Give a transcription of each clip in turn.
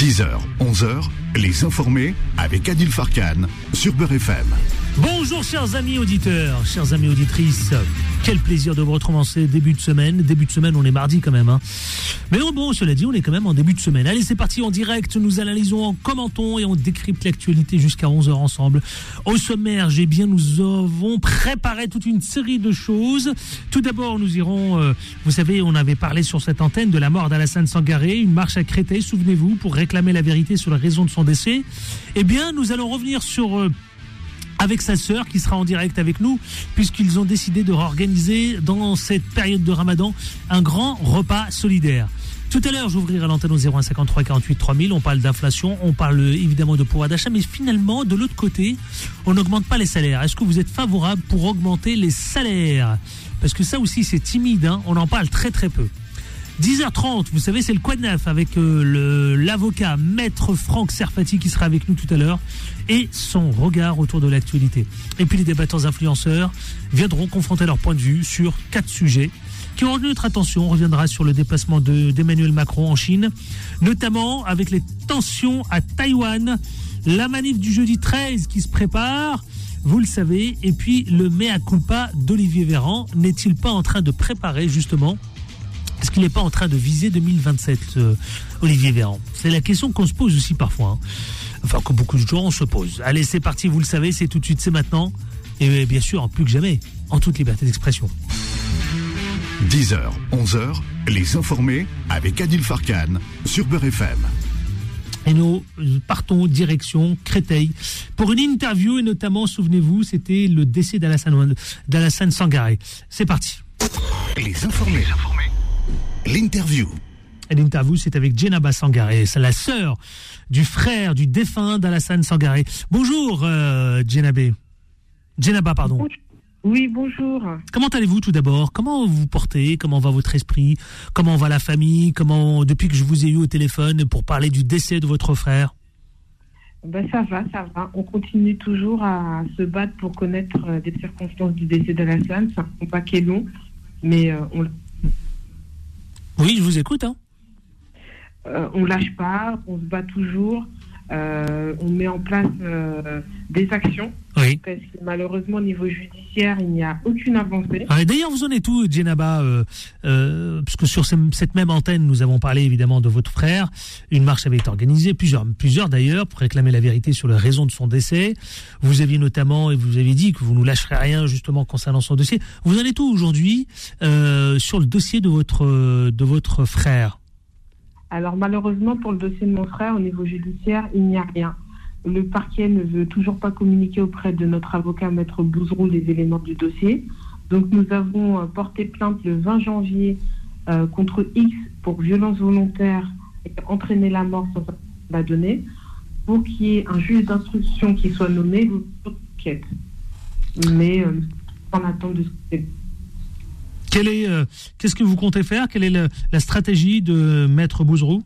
10h, 11h, les informés avec Adil Farkan sur Beurre FM. Bonjour chers amis auditeurs, chers amis auditrices. Quel plaisir de vous retrouver en ce début de semaine. Début de semaine, on est mardi quand même. Hein. Mais non, bon, cela dit, on est quand même en début de semaine. Allez, c'est parti en direct. Nous analysons, en commentons et on décrypte l'actualité jusqu'à 11h ensemble. Au sommaire, j'ai bien, nous avons préparé toute une série de choses. Tout d'abord, nous irons, euh, vous savez, on avait parlé sur cette antenne de la mort d'Alassane Sangaré, une marche à Créteil, souvenez-vous, pour réclamer la vérité sur la raison de son décès. Eh bien, nous allons revenir sur... Euh, avec sa sœur qui sera en direct avec nous, puisqu'ils ont décidé de réorganiser dans cette période de ramadan un grand repas solidaire. Tout à l'heure, j'ouvrirai l'antenne au 0153 48 3000. On parle d'inflation, on parle évidemment de pouvoir d'achat, mais finalement, de l'autre côté, on n'augmente pas les salaires. Est-ce que vous êtes favorable pour augmenter les salaires? Parce que ça aussi, c'est timide, hein on en parle très très peu. 10h30, vous savez, c'est le Quad avec euh, l'avocat Maître Franck Serfati qui sera avec nous tout à l'heure et son regard autour de l'actualité. Et puis les débatteurs influenceurs viendront confronter leur point de vue sur quatre sujets qui ont notre attention. On reviendra sur le déplacement d'Emmanuel Macron en Chine, notamment avec les tensions à Taïwan, la manif du jeudi 13 qui se prépare vous le savez, et puis le mea culpa d'Olivier Véran n'est-il pas en train de préparer justement est-ce qu'il n'est pas en train de viser 2027, euh, Olivier Véran? C'est la question qu'on se pose aussi parfois. Hein. Enfin, que beaucoup de gens se posent. Allez, c'est parti, vous le savez, c'est tout de suite, c'est maintenant. Et bien sûr, plus que jamais, en toute liberté d'expression. 10h, 11h, les informés avec Adil Farkan sur Beurre FM. Et nous partons direction Créteil pour une interview et notamment, souvenez-vous, c'était le décès d'Alassane Sangaré. C'est parti. Les informés. Les informés. L'interview. L'interview, c'est avec Djenaba Sangaré, c'est la sœur du frère du défunt d'Alassane Sangaré. Bonjour, euh, Djenabé. Djenaba, pardon. Oui, bonjour. Comment allez-vous tout d'abord? Comment vous vous portez? Comment va votre esprit? Comment va la famille? Comment, depuis que je vous ai eu au téléphone pour parler du décès de votre frère? Ben, ça va, ça va. On continue toujours à se battre pour connaître euh, des circonstances du décès d'Alassane. C'est un combat qui est long, mais euh, on oui, je vous écoute. Hein. Euh, on lâche pas, on se bat toujours. Euh, on met en place euh, des actions. Oui. Parce que malheureusement, au niveau judiciaire, il n'y a aucune avancée. D'ailleurs, vous en êtes où, Djenaba Parce que sur cette même antenne, nous avons parlé évidemment de votre frère. Une marche avait été organisée, plusieurs, plusieurs d'ailleurs, pour réclamer la vérité sur les raisons de son décès. Vous aviez notamment, et vous avez dit que vous ne lâcherez rien justement concernant son dossier. Vous en êtes où aujourd'hui sur le dossier de votre, de votre frère? Alors malheureusement pour le dossier de mon frère au niveau judiciaire, il n'y a rien. Le parquet ne veut toujours pas communiquer auprès de notre avocat maître Bouzrou les éléments du dossier. Donc nous avons euh, porté plainte le 20 janvier euh, contre X pour violence volontaire et entraîner la mort sans la donner pour qu'il y ait un juge d'instruction qui soit nommé enquête. Mais euh, en attente de ce est, euh, qu'est-ce que vous comptez faire? Quelle est la stratégie de Maître Bouzrou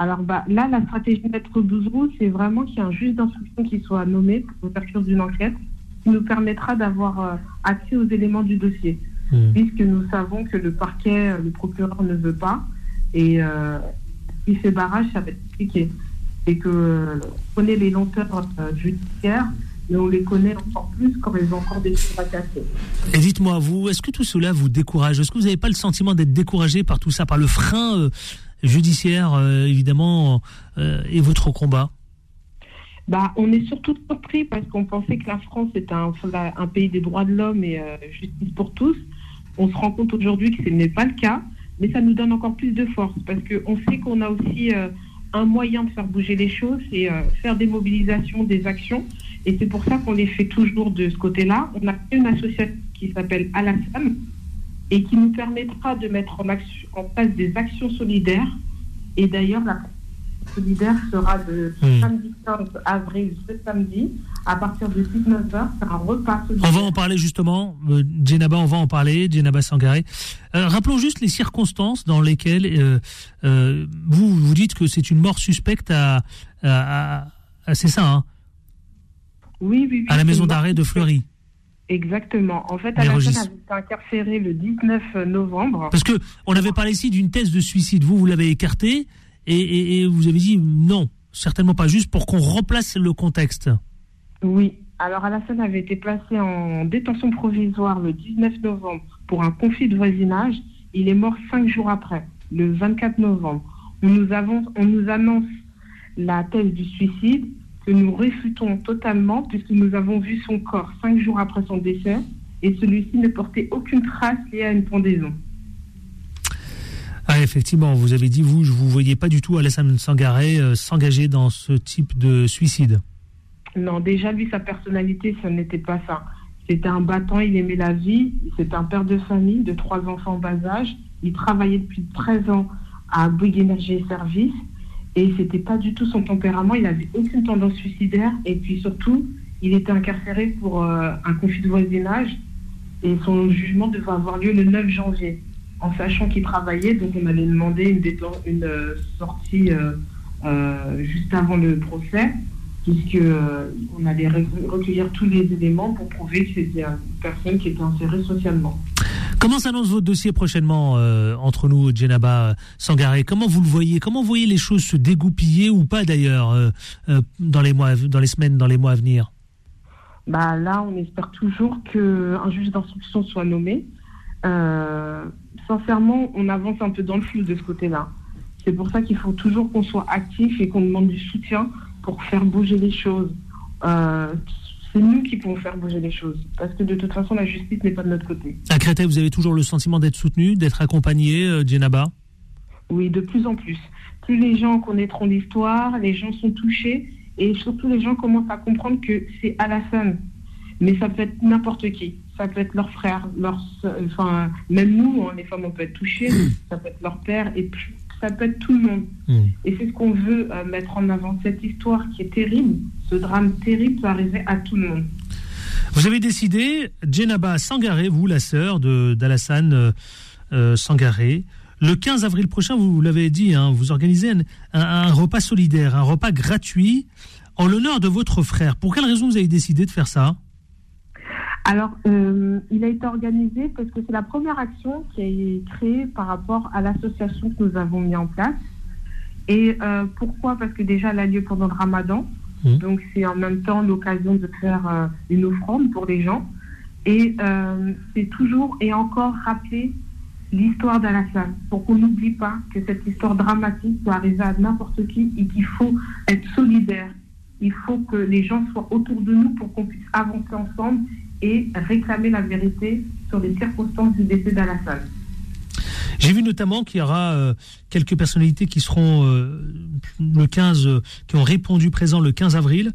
alors bah, là, la stratégie de Maître Bouzrou, c'est vraiment qu'il y ait un juge d'instruction qui soit nommé pour l'ouverture d'une enquête qui nous permettra d'avoir euh, accès aux éléments du dossier. Hmm. Puisque nous savons que le parquet, euh, le procureur ne veut pas. Et il fait barrage, ça va être compliqué. Et que connaît les lenteurs judiciaires, mais on les connaît encore plus quand ils ont encore des choses à casser. Et dites-moi, vous, est-ce que tout cela vous décourage? Est-ce que vous n'avez pas le sentiment d'être découragé par tout ça, par le frein euh, judiciaire, euh, évidemment, euh, et votre combat? Bah, on est surtout surpris parce qu'on pensait que la France était un, un pays des droits de l'homme et justice pour tous. On se rend compte aujourd'hui que ce n'est pas le cas, mais ça nous donne encore plus de force parce qu'on sait qu'on a aussi un moyen de faire bouger les choses, c'est faire des mobilisations, des actions. Et c'est pour ça qu'on les fait toujours de ce côté-là. On a une association qui s'appelle Alassane et qui nous permettra de mettre en, action, en place des actions solidaires. Et d'ailleurs, la solidaire sera de hmm. samedi 15 avril, ce samedi, à partir de 19h, un repas solidaire. On va en parler justement, euh, Djenaba, on va en parler, Djenaba Sangaré. Euh, rappelons juste les circonstances dans lesquelles euh, vous vous dites que c'est une mort suspecte à, à, à c'est ça, hein? Oui, oui, À la maison d'arrêt de Fleury. Exactement. En fait, Alassane a été incarcéré le 19 novembre. Parce que on avait parlé ici d'une thèse de suicide. Vous, vous l'avez écarté. Et, vous avez dit non, certainement pas, juste pour qu'on remplace le contexte. Oui. Alors Alassane avait été placé en détention provisoire le 19 novembre pour un conflit de voisinage. Il est mort cinq jours après, le 24 novembre. On nous annonce la thèse du suicide que nous réfutons totalement puisque nous avons vu son corps cinq jours après son décès et celui-ci ne portait aucune trace liée à une pendaison. Ah, effectivement, vous avez dit, vous, je ne vous voyez pas du tout Alassane Sangaré euh, s'engager dans ce type de suicide. Non, déjà, lui, sa personnalité, ce n'était pas ça. C'était un battant, il aimait la vie, c'était un père de famille de trois enfants en bas âge. Il travaillait depuis 13 ans à Bouygues Énergie et Services et c'était pas du tout son tempérament. Il n'avait aucune tendance suicidaire et puis surtout, il était incarcéré pour euh, un conflit de voisinage et son jugement devait avoir lieu le 9 janvier. En sachant qu'il travaillait, donc on allait demander une, une euh, sortie euh, juste avant le procès puisqu'on euh, allait recueillir tous les éléments pour prouver que c'était une personne qui était insérée socialement. Comment s'annonce votre dossier prochainement euh, entre nous, Djenaba Sangaré? Comment vous le voyez? Comment vous voyez les choses se dégoupiller ou pas d'ailleurs euh, dans les mois, dans les semaines, dans les mois à venir? Bah là, on espère toujours qu'un juge d'instruction soit nommé. Sincèrement, on avance un peu dans le flou de ce côté-là. C'est pour ça qu'il faut toujours qu'on soit actif et qu'on demande du soutien pour faire bouger les choses. Euh, c'est nous qui pouvons faire bouger les choses. Parce que de toute façon, la justice n'est pas de notre côté. À Créteil, vous avez toujours le sentiment d'être soutenu, d'être accompagné, euh, Djenaba? Oui, de plus en plus. Plus les gens connaîtront l'histoire, les gens sont touchés, et surtout les gens commencent à comprendre que c'est Alassane. Mais ça peut être n'importe qui. Ça peut être leur frère, leur, enfin, même nous, hein, les femmes, on peut être touchés. ça peut être leur père, et plus ça peut être tout le monde. Hmm. Et c'est ce qu'on veut euh, mettre en avant. Cette histoire qui est terrible, ce drame terrible peut arriver à tout le monde. Vous avez décidé, Djenaba Sangaré, vous, la sœur d'Alassane euh, euh, Sangaré, le 15 avril prochain, vous l'avez dit, hein, vous organisez un, repas solidaire, un repas gratuit en l'honneur de votre frère. Pour quelle raison vous avez décidé de faire ça? Alors, euh, il a été organisé parce que c'est la première action qui est créée par rapport à l'association que nous avons mis en place. Et euh, pourquoi? Parce que déjà, elle a lieu pendant le ramadan. Mmh. Donc, c'est en même temps l'occasion de faire euh, une offrande pour les gens. Et c'est toujours et encore rappeler l'histoire d'Alassane pour qu'on n'oublie pas que cette histoire dramatique peut arriver à n'importe qui et qu'il faut être solidaire. Il faut que les gens soient autour de nous pour qu'on puisse avancer ensemble et réclamer la vérité sur les circonstances du décès d'Alassane. J'ai vu notamment qu'il y aura euh, quelques personnalités qui seront euh, le 15, euh, qui ont répondu présent le 15 avril.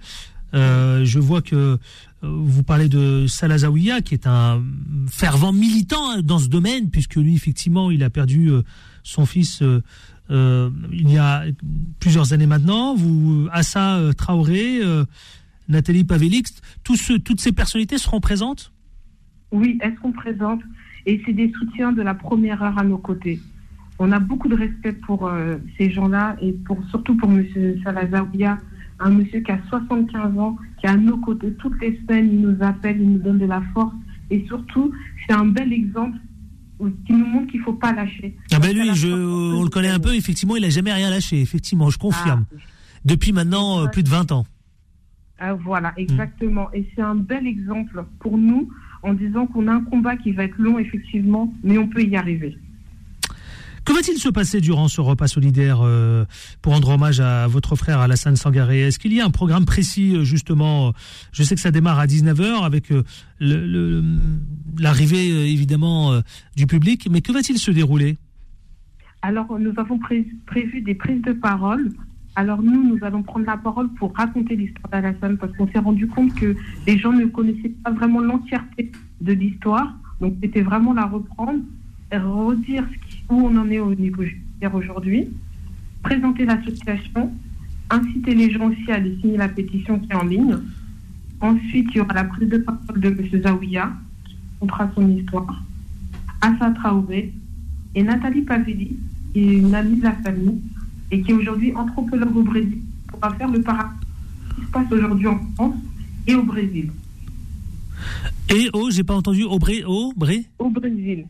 je vois que vous parlez de Salazaouia, qui est un fervent militant hein, dans ce domaine, puisque lui, effectivement, il a perdu son fils il y a plusieurs années maintenant. Vous, Assa Traoré, Nathalie Pavelix, toutes ces personnalités seront présentes? Oui, elles seront présentes et c'est des soutiens de la première heure à nos côtés. On a beaucoup de respect pour euh, ces gens-là et pour, surtout pour M. Salazaouia, un monsieur qui a 75 ans, qui est à nos côtés toutes les semaines, il nous appelle, il nous donne de la force et surtout, c'est un bel exemple qui nous montre qu'il ne faut pas lâcher. Ah ben lui, je, on le connaît un peu, effectivement, il n'a jamais rien lâché, effectivement, je confirme. Ah. Depuis maintenant euh, plus de 20 ans. Ah, voilà, mm. exactement. Et c'est un bel exemple pour nous en disant qu'on a un combat qui va être long, effectivement, mais on peut y arriver. Que va-t-il se passer durant ce repas solidaire euh, pour rendre hommage à votre frère Alassane Sangaré? Est-ce qu'il y a un programme précis, euh, justement Je sais que ça démarre à 19h avec euh, l'arrivée, évidemment, du public, mais que va-t-il se dérouler? Alors, nous avons prévu des prises de parole alors nous, nous allons prendre la parole pour raconter l'histoire d'Alassane parce qu'on s'est rendu compte que les gens ne connaissaient pas vraiment l'entièreté de l'histoire. Donc c'était vraiment la reprendre, redire où on en est au niveau judiciaire aujourd'hui, présenter l'association, inciter les gens aussi à aller signer la pétition qui est en ligne. Ensuite, il y aura la prise de parole de M. Zaouia, qui racontera son histoire, Assa Traoré et Nathalie Paveli, qui est une amie de la famille, et qui est aujourd'hui anthropologue au Brésil pour faire le parallèle qui se passe aujourd'hui en France et au Brésil. Et au, j'ai pas entendu, au, Bré, au, Bré? Au Brésil.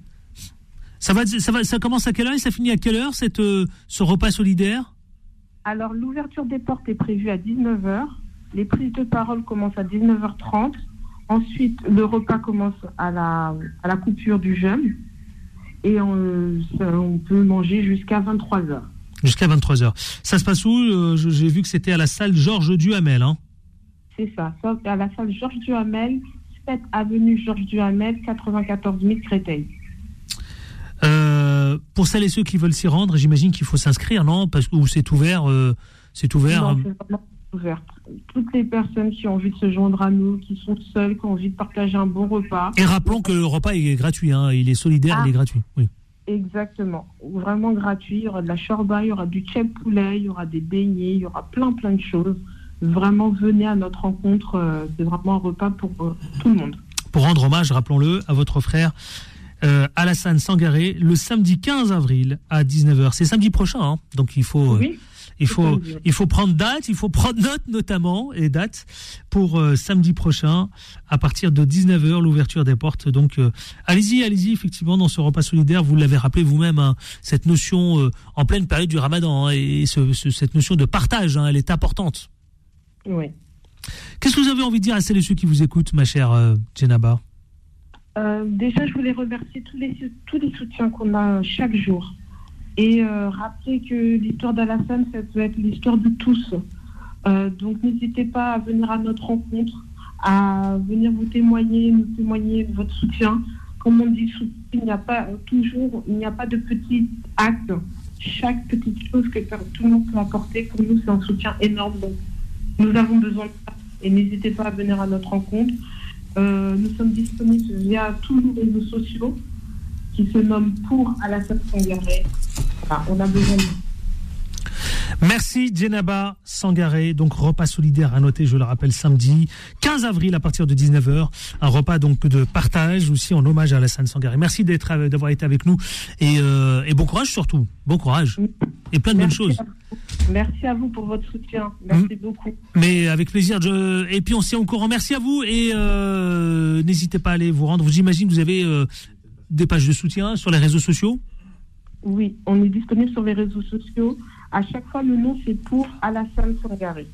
Ça, va, ça, va, ça commence à quelle heure et ça finit à quelle heure cette, euh, ce repas solidaire? Alors, l'ouverture des portes est prévue à 19h. Les prises de parole commencent à 19h30. Ensuite, le repas commence à la, à la coupure du jeûne. Et on, ça- on peut manger jusqu'à 23h. Jusqu'à 23h. Ça se passe où Euh, J'ai vu que c'était à la salle Georges Duhamel. Hein. C'est ça. À la salle Georges Duhamel, 7 avenue Georges Duhamel, 94 000 Créteil. Euh, pour celles et ceux qui veulent s'y rendre, j'imagine qu'il faut s'inscrire, non? Parce que c'est ouvert, euh, c'est ouvert. Non, vraiment ouvert. Toutes les personnes qui ont envie de se joindre à nous, qui sont seules, qui ont envie de partager un bon repas. Et rappelons que le repas est gratuit, hein, il est solidaire, Ah. il est gratuit. Oui. Exactement. Vraiment gratuit. Il y aura de la chorba, il y aura du tchèp poulet, il y aura des beignets, il y aura plein plein de choses. Vraiment, venez à notre rencontre. euh, C'est vraiment un repas pour euh, tout le monde. Pour rendre hommage, rappelons-le, à votre frère euh, Alassane Sangaré, le samedi 15 avril à 19h. C'est samedi prochain, hein, donc il faut, euh, Oui, il faut, il faut prendre date, il faut prendre note notamment et date pour euh, samedi prochain à partir de 19h l'ouverture des portes. Donc euh, allez-y, allez-y effectivement dans ce repas solidaire. Vous l'avez rappelé vous-même, hein, cette notion euh, en pleine période du Ramadan hein, et ce- ce- cette notion de partage, hein, elle est importante. oui. Qu'est-ce que vous avez envie de dire à celles et ceux qui vous écoutent, ma chère Djenaba? Déjà, je voulais remercier tous les, tous les soutiens qu'on a chaque jour. Et euh, rappeler que l'histoire d'Alassane, ça peut être l'histoire de tous. Euh, donc n'hésitez pas à venir à notre rencontre, à venir vous témoigner, nous témoigner de votre soutien. Comme on dit, il n'y a pas euh, toujours, il n'y a pas de petits actes. Chaque petite chose que tout le monde peut apporter, pour nous, c'est un soutien énorme. Donc, nous avons besoin de ça. Et n'hésitez pas à venir à notre rencontre. Euh, nous sommes disponibles via tous nos réseaux sociaux qui se nomment pour Alassane Sangaré. On a besoin de Merci Djenaba Sangaré, donc repas solidaire à noter, je le rappelle, samedi 15 avril à partir de 19h, un repas donc de partage aussi en hommage à Alassane Sangaré. Merci d'être avec- d'avoir été avec nous et, euh, et bon courage surtout, bon courage et plein de bonnes choses. Merci à vous pour votre soutien. Merci beaucoup. Mais avec plaisir. Je... Et puis on s'est au courant. Merci à vous et euh, n'hésitez pas à aller vous rendre. Vous imaginez que vous avez euh, des pages de soutien sur les réseaux sociaux? Oui, on est disponible sur les réseaux sociaux. À chaque fois, le nom, c'est pour Alassane Sangaré.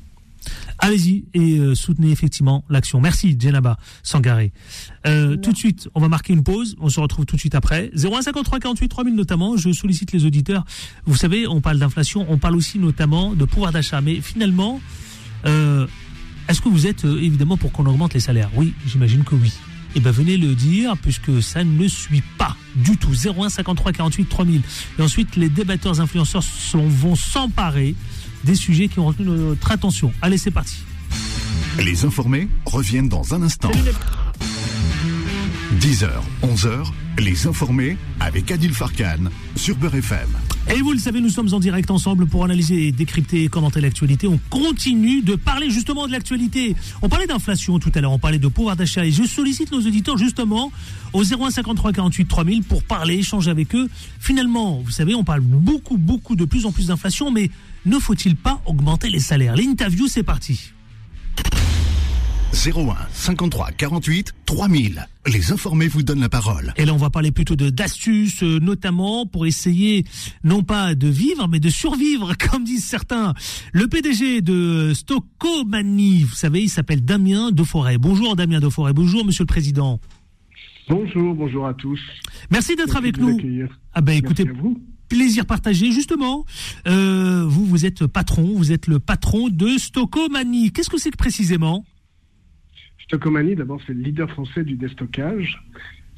Allez-y et euh, soutenez effectivement l'action. Merci Djenaba Sangaré. Euh, tout de suite, on va marquer une pause. On se retrouve tout de suite après. 0153 48 3000 notamment. Je sollicite les auditeurs. Vous savez, on parle d'inflation, on parle aussi notamment de pouvoir d'achat. Mais finalement, euh, est-ce que vous êtes évidemment pour qu'on augmente les salaires? Oui, j'imagine que oui. Eh bien, venez le dire, puisque ça ne suit pas du tout. 01 53 48 3000. Et ensuite, les débatteurs influenceurs vont s'emparer des sujets qui ont retenu notre attention. Allez, c'est parti. Les informés reviennent dans un instant. 10h, 11h, les informés avec Adil Farkan sur Beurre FM. Et vous le savez, nous sommes en direct ensemble pour analyser, décrypter et commenter l'actualité. On continue de parler justement de l'actualité. On parlait d'inflation tout à l'heure, on parlait de pouvoir d'achat et je sollicite nos auditeurs justement au 0153 48 3000 pour parler, échanger avec eux. Finalement, vous savez, on parle beaucoup, beaucoup, de plus en plus d'inflation, mais ne faut-il pas augmenter les salaires? L'interview, c'est parti. 01 53 48 3000. Les informés vous donnent la parole. Et là, on va parler plutôt de d'astuces, euh, notamment pour essayer non pas de vivre, mais de survivre, comme disent certains. Le PDG de Stocomanie, vous savez, il s'appelle Damien Deforêt. Bonjour Damien Deforêt. Bonjour Monsieur le Président. Bonjour, bonjour à tous. Merci d'être avec de nous. Ah ben écoutez, Merci à vous. plaisir partagé. Justement, euh, vous, vous êtes patron, vous êtes le patron de Stocomanie. Qu'est-ce que c'est que précisément? Stockomanie, d'abord, c'est le leader français du déstockage.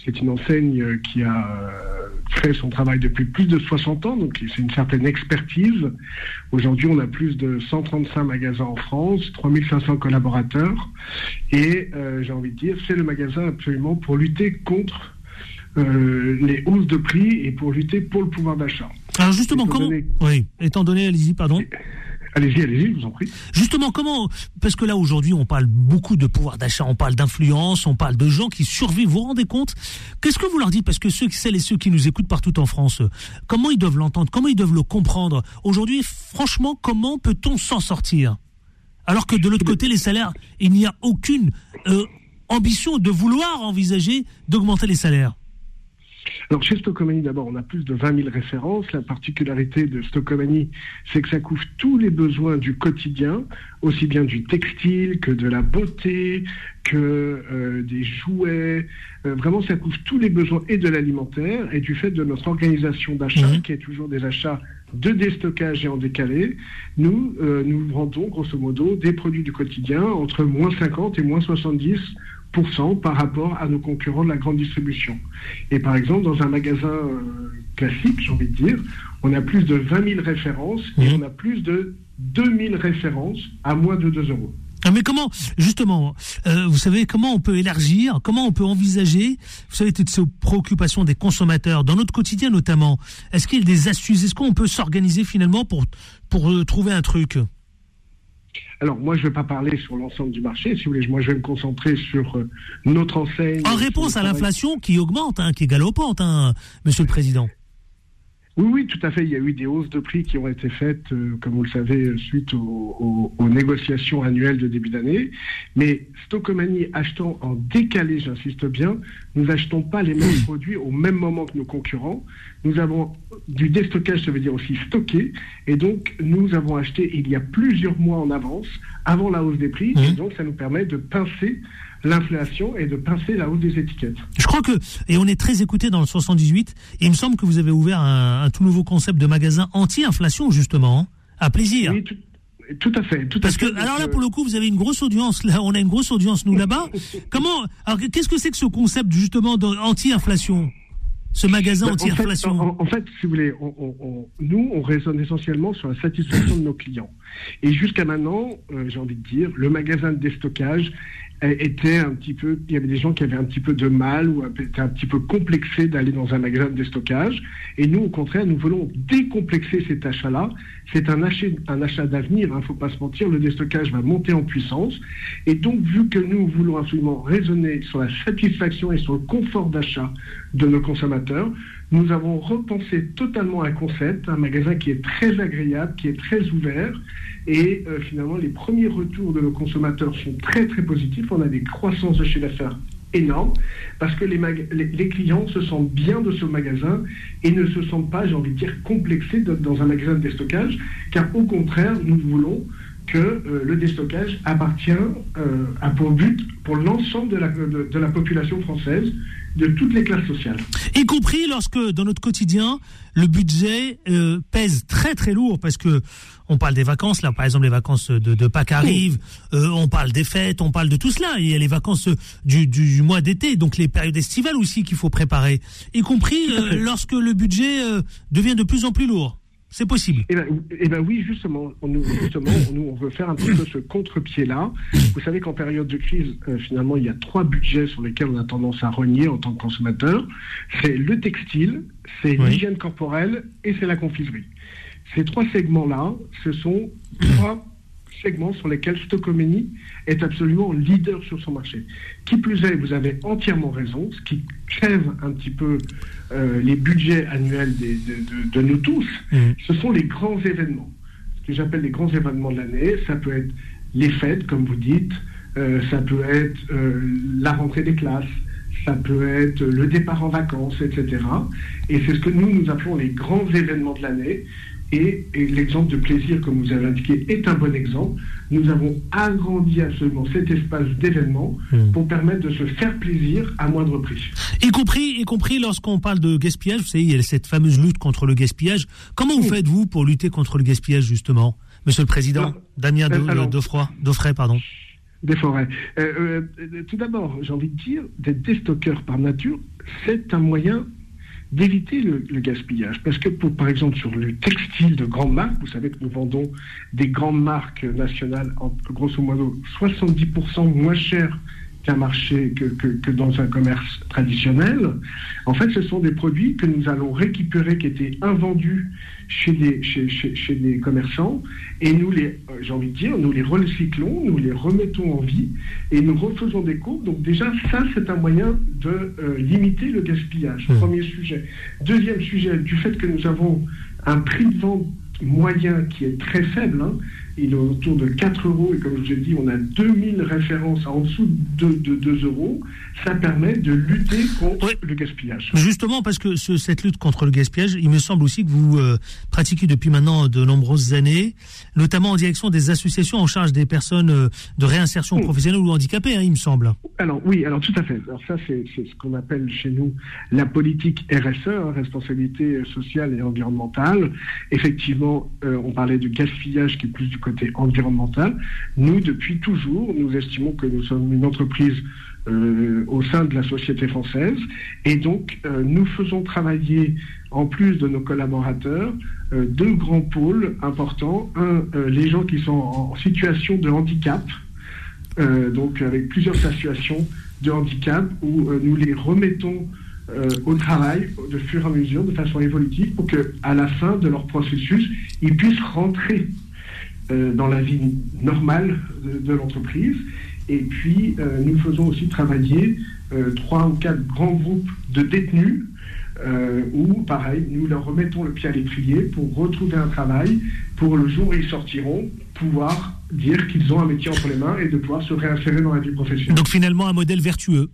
C'est une enseigne euh, qui a euh, fait son travail depuis plus de 60 ans, donc c'est une certaine expertise. Aujourd'hui, on a plus de 135 magasins en France, 3500 collaborateurs, et euh, j'ai envie de dire, c'est le magasin absolument pour lutter contre euh, les hausses de prix et pour lutter pour le pouvoir d'achat. Alors justement, Étant comment donné- Oui, étant donné, allez-y, pardon. Allez-y, allez-y, vous en prie. Justement, comment Parce que là aujourd'hui, on parle beaucoup de pouvoir d'achat, on parle d'influence, on parle de gens qui survivent. Vous vous rendez compte? Qu'est-ce que vous leur dites? Parce que ceux, celles et ceux qui nous écoutent partout en France, comment ils doivent l'entendre? Comment ils doivent le comprendre? Aujourd'hui, franchement, comment peut-on s'en sortir? Alors que de l'autre côté, les salaires, il n'y a aucune euh, ambition de vouloir envisager d'augmenter les salaires. Alors chez Stockomanie, d'abord, on a plus de 20 000 références. La particularité de Stockomanie, c'est que ça couvre tous les besoins du quotidien, aussi bien du textile que de la beauté, que euh, des jouets. Euh, vraiment, ça couvre tous les besoins et de l'alimentaire et du fait de notre organisation d'achat, Mhm. qui est toujours des achats de déstockage et en décalé. Nous, euh, nous vendons grosso modo des produits du quotidien entre moins 50 et moins 70 par rapport à nos concurrents de la grande distribution. Et par exemple, dans un magasin euh, classique, j'ai envie de dire, on a plus de 20 000 références et Mhm. on a plus de 2000 références à moins de 2 euros. Ah, Mais comment, justement, euh, vous savez, comment on peut élargir, comment on peut envisager, vous savez, toutes ces préoccupations des consommateurs, dans notre quotidien notamment, est-ce qu'il y a des astuces, est-ce qu'on peut s'organiser finalement pour, pour euh, trouver un truc? Alors, moi, je ne vais pas parler sur l'ensemble du marché. Si vous voulez, moi, je vais me concentrer sur euh, notre enseigne. En réponse à l'inflation qui augmente, hein, qui est galopante, hein, Monsieur le Président. Oui, oui, tout à fait. Il y a eu des hausses de prix qui ont été faites, euh, comme vous le savez, suite aux, aux- aux négociations annuelles de début d'année. Mais Stockomanie achetant en décalé, j'insiste bien, nous achetons pas les mêmes produits au même moment que nos concurrents. Nous avons du déstockage, ça veut dire aussi stocker. Et donc, nous avons acheté il y a plusieurs mois en avance, avant la hausse des prix. Mhm. Et donc, ça nous permet de pincer l'inflation et de pincer la hausse des étiquettes. Je crois que, et on est très écouté dans le 78, et il me semble que vous avez ouvert un, un tout nouveau concept de magasin anti-inflation, justement, hein, à plaisir. Oui, tout, tout à fait. Tout Parce à que, fait. alors là, Donc, pour le coup, vous avez une grosse audience. Là, on a une grosse audience, nous, là-bas. Comment, alors, qu'est-ce que c'est que ce concept, justement, d'anti-inflation? Ce magasin Ben, en fait, anti-inflation? En, en fait, si vous voulez, on- on- on- nous, on raisonne essentiellement sur la satisfaction de nos clients. Et jusqu'à maintenant, euh, j'ai envie de dire, le magasin de déstockage était un petit peu, il y avait des gens qui avaient un petit peu de mal ou étaient un petit peu complexés d'aller dans un magasin de déstockage. Et nous, au contraire, nous voulons décomplexer cet achat-là. C'est un achat, un achat d'avenir, il ne faut pas se mentir, le déstockage va monter en puissance. Et donc, vu que nous voulons absolument raisonner sur la satisfaction et sur le confort d'achat de nos consommateurs, nous avons repensé totalement un concept, un magasin qui est très agréable, qui est très ouvert. Et euh, finalement, les premiers retours de nos consommateurs sont très très positifs. On a des croissances de chiffre d'affaires énormes parce que les, les, clients se sentent bien de ce magasin et ne se sentent pas, j'ai envie de dire, complexés dans un magasin de déstockage, car au contraire, nous voulons que euh, le déstockage appartient euh, à pour but pour l'ensemble de la, de la population française, de toutes les classes sociales. y compris lorsque dans notre quotidien le budget euh, pèse très très lourd parce que on parle des vacances là par exemple les vacances de, de Pâques arrivent euh, on parle des fêtes on parle de tout cela. Il y a les vacances du, du mois d'été donc les périodes estivales aussi qu'il faut préparer. Y compris euh, lorsque le budget euh, devient de plus en plus lourd c'est possible Eh ben, eh ben oui, justement, on, nous, justement, nous, on veut faire un petit peu ce contre-pied-là. Vous savez qu'en période de crise, euh, finalement, il y a trois budgets sur lesquels on a tendance à renier en tant que consommateur. C'est le textile, c'est Oui. l'hygiène corporelle et c'est la confiserie. Ces trois segments-là, ce sont trois segments sur lesquels Stockomeni est absolument leader sur son marché. Qui plus est, vous avez entièrement raison, ce qui crève un petit peu euh, les budgets annuels des- de, de- de nous tous, Mhm. ce sont les grands événements. Ce que j'appelle les grands événements de l'année, ça peut être les fêtes, comme vous dites, euh, ça peut être euh, la rentrée des classes, ça peut être le départ en vacances, etc. Et c'est ce que nous, nous appelons les grands événements de l'année. Et, et l'exemple de plaisir, comme vous avez indiqué, est un bon exemple. Nous avons agrandi absolument cet espace d'événements Mhm. pour permettre de se faire plaisir à moindre prix. y compris y compris lorsqu'on parle de gaspillage vous savez il y a cette fameuse lutte contre le gaspillage comment vous Oui. faites vous pour lutter contre le gaspillage justement monsieur le président Alors, Damien euh, alors- pardon Des forêts. Euh, euh, tout d'abord, j'ai envie de dire, d'être déstockeur par nature, c'est un moyen d'éviter le, gaspillage. Parce que, pour, par exemple, sur le textile de grandes marques, vous savez que nous vendons des grandes marques nationales, en, grosso modo, 70% moins cher qu'un marché, que, que, que dans un commerce traditionnel. En fait, ce sont des produits que nous allons récupérer qui étaient invendus chez des, chez, chez, chez des commerçants et nous les, euh, j'ai envie de dire, nous les recyclons, nous les remettons en vie et nous refaisons des courbes. Donc déjà, ça, c'est un moyen de euh, limiter le gaspillage. Mmh. Premier sujet. Deuxième sujet, du fait que nous avons un prix de vente moyen qui est très faible, hein, il est autour de 4 euros, et comme je vous ai dit, on a 2000 références en dessous de, 2 euros, ça permet de lutter contre le gaspillage. Justement, parce que cette lutte contre le gaspillage, il me semble aussi que vous euh, pratiquez depuis maintenant de nombreuses années, notamment en direction des associations en charge des personnes euh, de réinsertion professionnelle ou handicapées, hein, il me semble. Alors oui, alors tout à fait. Alors ça, c'est ce qu'on appelle chez nous la politique RSE, hein, responsabilité sociale et environnementale. Effectivement, euh, on parlait de gaspillage qui est plus du côté environnemental. Nous, depuis toujours, nous estimons que nous sommes une entreprise euh, au sein de la société française et donc euh, nous faisons travailler, en plus de nos collaborateurs, deux grands pôles importants. Un, les gens qui sont en situation de handicap, donc avec plusieurs situations de handicap où nous les remettons euh, au travail de fur et à mesure, de façon évolutive, pour qu'à la fin de leur processus, ils puissent rentrer euh, dans la vie normale de, l'entreprise. Et puis, euh, nous faisons aussi travailler trois ou quatre grands groupes de détenus où, pareil, nous leur remettons le pied à l'étrier pour retrouver un travail, pour le jour où ils sortiront, pouvoir dire qu'ils ont un métier entre les mains et de pouvoir se réinsérer dans la vie professionnelle. Donc finalement un modèle vertueux.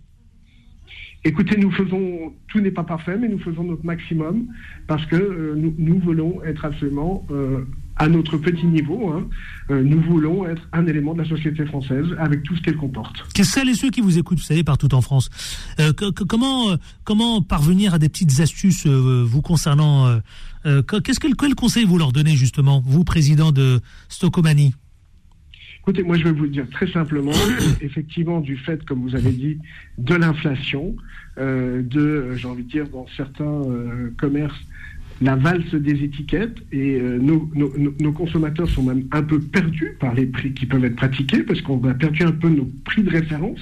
Écoutez, nous faisons, tout n'est pas parfait, mais nous faisons notre maximum parce que euh, nous, voulons être absolument euh, à notre petit niveau. Hein. Euh, nous voulons être un élément de la société française avec tout ce qu'elle comporte. Qu'est-ce Celles et ceux qui vous écoutent, vous savez, partout en France, comment, comment parvenir à des petites astuces vous concernant Qu'est-ce que quel conseil vous leur donnez justement, vous, président de Stocomanie Écoutez, moi je vais vous le dire très simplement, effectivement du fait, comme vous avez dit, de l'inflation, euh, de, j'ai envie de dire, dans certains euh, commerces, la valse des étiquettes et euh, nos, nos, consommateurs sont même un peu perdus par les prix qui peuvent être pratiqués parce qu'on a perdu un peu nos prix de référence.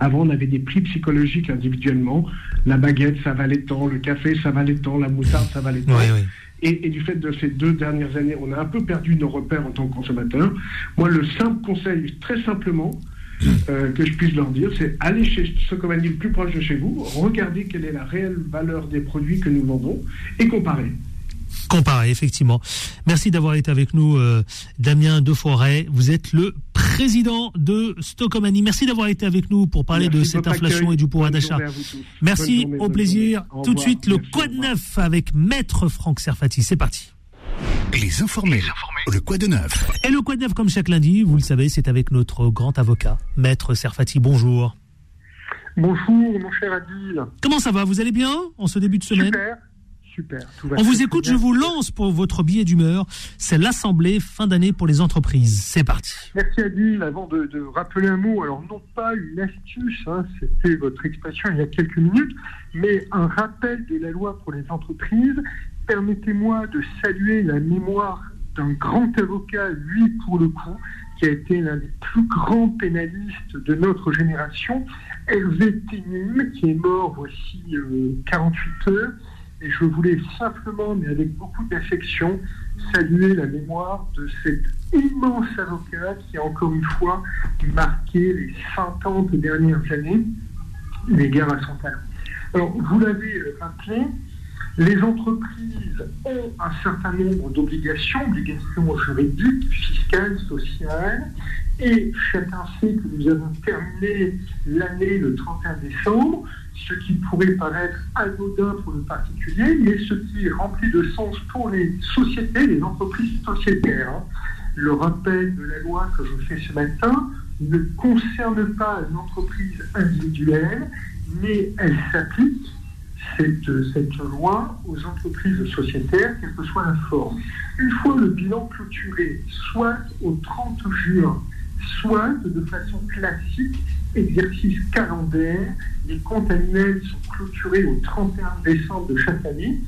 Avant, on avait des prix psychologiques individuellement. La baguette, ça valait tant. Le café, ça valait tant. La moutarde, ça valait tant. Et, du fait de ces deux dernières années, on a un peu perdu nos repères en tant que consommateurs. Moi, le simple conseil, très simplement, euh, que je puisse leur dire, c'est aller chez dit le plus proche de chez vous, regardez quelle est la réelle valeur des produits que nous vendons et comparer. Comparer, effectivement. Merci d'avoir été avec nous, euh, Damien Deforêt. Vous êtes le président de Stockomanie. Merci d'avoir été avec nous pour parler de cette inflation et du pouvoir d'achat. Merci, au plaisir. Tout de suite, le Quoi de neuf avec Maître Franck Serfati. C'est parti. Les informés. Le quoi de neuf. Et le quoi de neuf, comme chaque lundi, vous le savez, c'est avec notre grand avocat, Maître Serfati. Bonjour. Bonjour, mon cher Adil. Comment ça va? Vous allez bien en ce début de semaine? Super. Super. On vous écoute, je vous lance pour votre billet d'humeur. C'est l'Assemblée fin d'année pour les entreprises. C'est parti. Merci Adil. Avant de, rappeler un mot, alors non pas une astuce, hein, c'était votre expression il y a quelques minutes, mais un rappel de la loi pour les entreprises. Permettez-moi de saluer la mémoire d'un grand avocat, lui pour le coup, qui a été l'un des plus grands pénalistes de notre génération, Hervé Ténum, qui est mort voici 48 euh, heures et je voulais simplement, mais avec beaucoup d'affection, saluer la mémoire de cet immense avocat qui a encore une fois marqué les 50 dernières années, l'égard à son talent. Alors, vous l'avez rappelé, les entreprises ont un certain nombre d'obligations, obligations juridiques, fiscales, sociales, et chacun sait que nous avons terminé l'année le 31 décembre, ce qui pourrait paraître anodin pour le particulier, mais ce qui est rempli de sens pour les sociétés, les entreprises sociétaires. Hein. Le rappel de la loi que je fais ce matin ne concerne pas une entreprise individuelle, mais elle s'applique, cette, loi, aux entreprises sociétaires, quelle que soit la forme. Une fois le bilan clôturé, soit au 30 juin, soit de façon classique, exercice calendaire, les comptes annuels sont clôturés au 31 décembre de chaque année.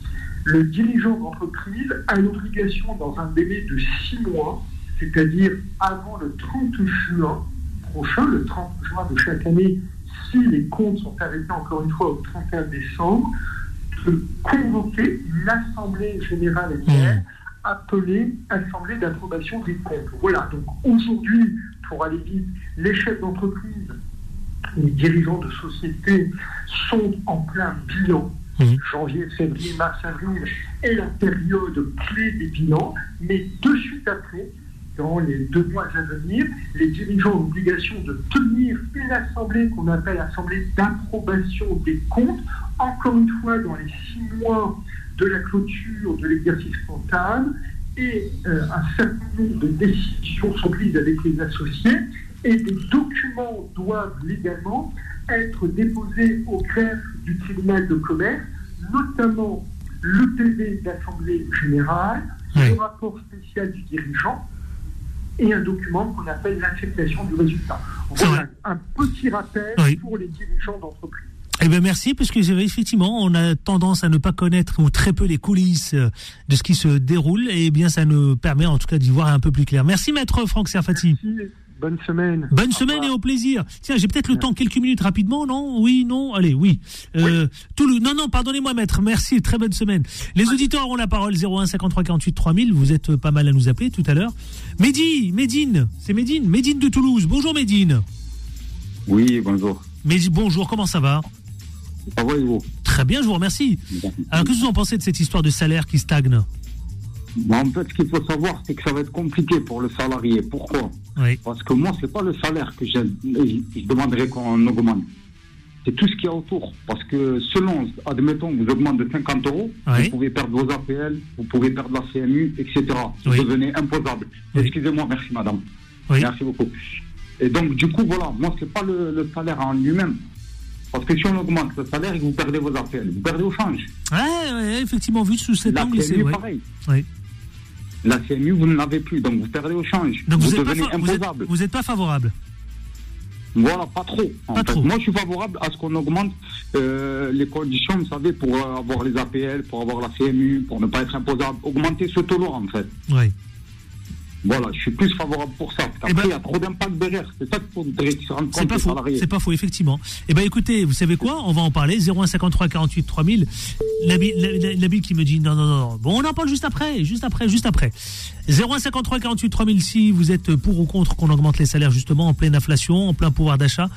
Le dirigeant d'entreprise a l'obligation, dans un délai de six mois, c'est-à-dire avant le 30 juin prochain, le 30 juin de chaque année, si les comptes sont arrêtés encore une fois au 31 décembre, de convoquer une assemblée générale annuelle appelée Assemblée d'approbation des comptes. Voilà, donc aujourd'hui, pour aller vite, les chefs d'entreprise les dirigeants de sociétés sont en plein bilan. Janvier, février, mars, avril est la période clé des bilans, mais de suite après, dans les deux mois à venir. Les dirigeants ont l'obligation de tenir une assemblée qu'on appelle assemblée d'approbation des comptes, encore une fois dans les six mois de la clôture de l'exercice comptable, et euh, un certain nombre de décisions sont prises avec les associés, et des documents doivent légalement être déposés au greffe du tribunal de commerce, notamment le PV d'Assemblée générale, Oui. le rapport spécial du dirigeant et un document qu'on appelle l'acceptation du résultat. C'est Voilà un petit rappel Oui. pour les dirigeants d'entreprise. Eh bien merci, parce que c'est vrai, effectivement, on a tendance à ne pas connaître ou très peu les coulisses euh, de ce qui se déroule, et bien ça nous permet en tout cas d'y voir un peu plus clair. Merci maître Franck Serfati. Merci, Bonne semaine. Bonne Au semaine et au plaisir. Tiens, j'ai peut-être le temps, quelques minutes rapidement, non? Oui, non? Allez, oui. Euh, Toulouse. Non, non, pardonnez-moi, maître. Merci, très bonne semaine. Les auditeurs auront la parole 01 53 48 3000. Vous êtes euh, pas mal à nous appeler tout à l'heure. Mehdi, Médine, c'est Médine, Médine de Toulouse. Bonjour Médine. Oui, bonjour. Médine, bonjour, comment ça va? Ça va, Hugo Très bien, je vous remercie. Alors, qu'est-ce que vous en pensez de cette histoire de salaire qui stagne? Bah, En fait, ce qu'il faut savoir, c'est que ça va être compliqué pour le salarié. Pourquoi Oui, Parce que moi, c'est pas le salaire que je, je demanderais qu'on augmente. C'est tout ce qu'il y a autour. Parce que selon, admettons, vous augmentez de 50 euros, Oui. vous pouvez perdre vos APL, vous pouvez perdre la CMU, etc. Vous Oui. devenez imposable. Oui. Excusez-moi, merci madame. oui. Merci beaucoup. Et donc, du coup, voilà, moi, c'est pas le, le salaire en lui-même. Parce que si on augmente le salaire, vous perdez vos APL, vous perdez au change. Ouais, ouais, effectivement, vu sous cet angle, c'est ouais. pareil. Oui. La CMU, vous ne l'avez plus, donc vous perdez au change. Donc vous vous n'êtes pas, devenez imposable. vous êtes pas favorable. Voilà, pas trop. en Pas fait. trop. Moi, je suis favorable à ce qu'on augmente euh, les conditions, vous savez, pour avoir les APL, pour avoir la CMU, pour ne pas être imposable. Augmenter ce taux-là, en fait. Oui. Voilà, je suis plus favorable pour ça. Parce Eh ben- il y a trop d'impact derrière. C'est ça qu'il C'est pas faux. C'est pas faux, effectivement. Eh ben, écoutez, vous savez quoi? On va en parler. 0153 48 3000. Nabil, qui me dit non, non, non. Bon, on en parle juste après, juste après, juste après. 0153 48 3000. Si vous êtes pour ou contre qu'on augmente les salaires justement en pleine inflation, en plein pouvoir d'achat?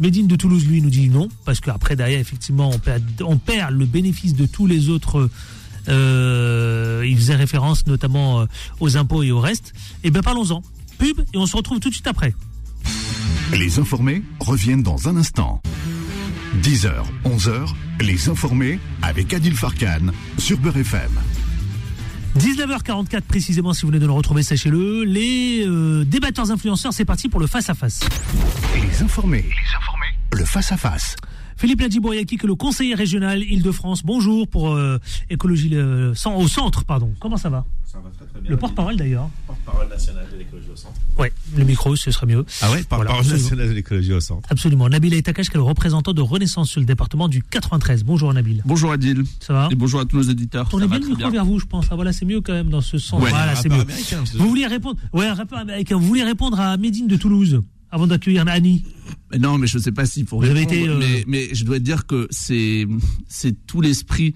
Médine de Toulouse, lui, nous dit non, parce qu'après derrière, effectivement, on perd, on perd le bénéfice de tous les autres. Euh, il faisait référence notamment euh, aux impôts et au reste. Eh bien, parlons-en. Pub et on se retrouve tout de suite après. Les informés reviennent dans un instant. 10h, 11h, les informés avec Adil Farkan sur Beurre FM. 19h44 précisément, si vous venez de le retrouver, sachez-le. Les euh, débatteurs influenceurs, c'est parti pour le face-à-face. Les informés. Les informés. Le face-à-face. Philippe Ladibouriaki, que le conseiller régional Île-de-France, bonjour pour euh, écologie au centre, pardon. Comment ça va? Ça va très très bien. Le porte-parole d'ailleurs. porte-parole national de l'écologie au centre. Ouais, le micro, ce serait mieux. Ah ouais, Voilà, porte-parole absolument. national de l'écologie au centre. Absolument. Nabil Aitakash, qui est le représentant de Renaissance sur le département du 93. Bonjour Nabil. Bonjour Adil Ça va? Et bonjour à tous nos éditeurs. Tournez bien le micro vers vous, je pense. Ah, voilà, c'est mieux quand même dans ce sens. Ouais, voilà, c'est mieux. américain, Vous vouliez répondre Ouais, un rappeur américain. Vous vouliez répondre à Médine de Toulouse avant d'accueillir Annie. Non, mais je sais pas s'il faut Vous avez répondre, été, euh, mais, mais je dois dire que c'est c'est tout l'esprit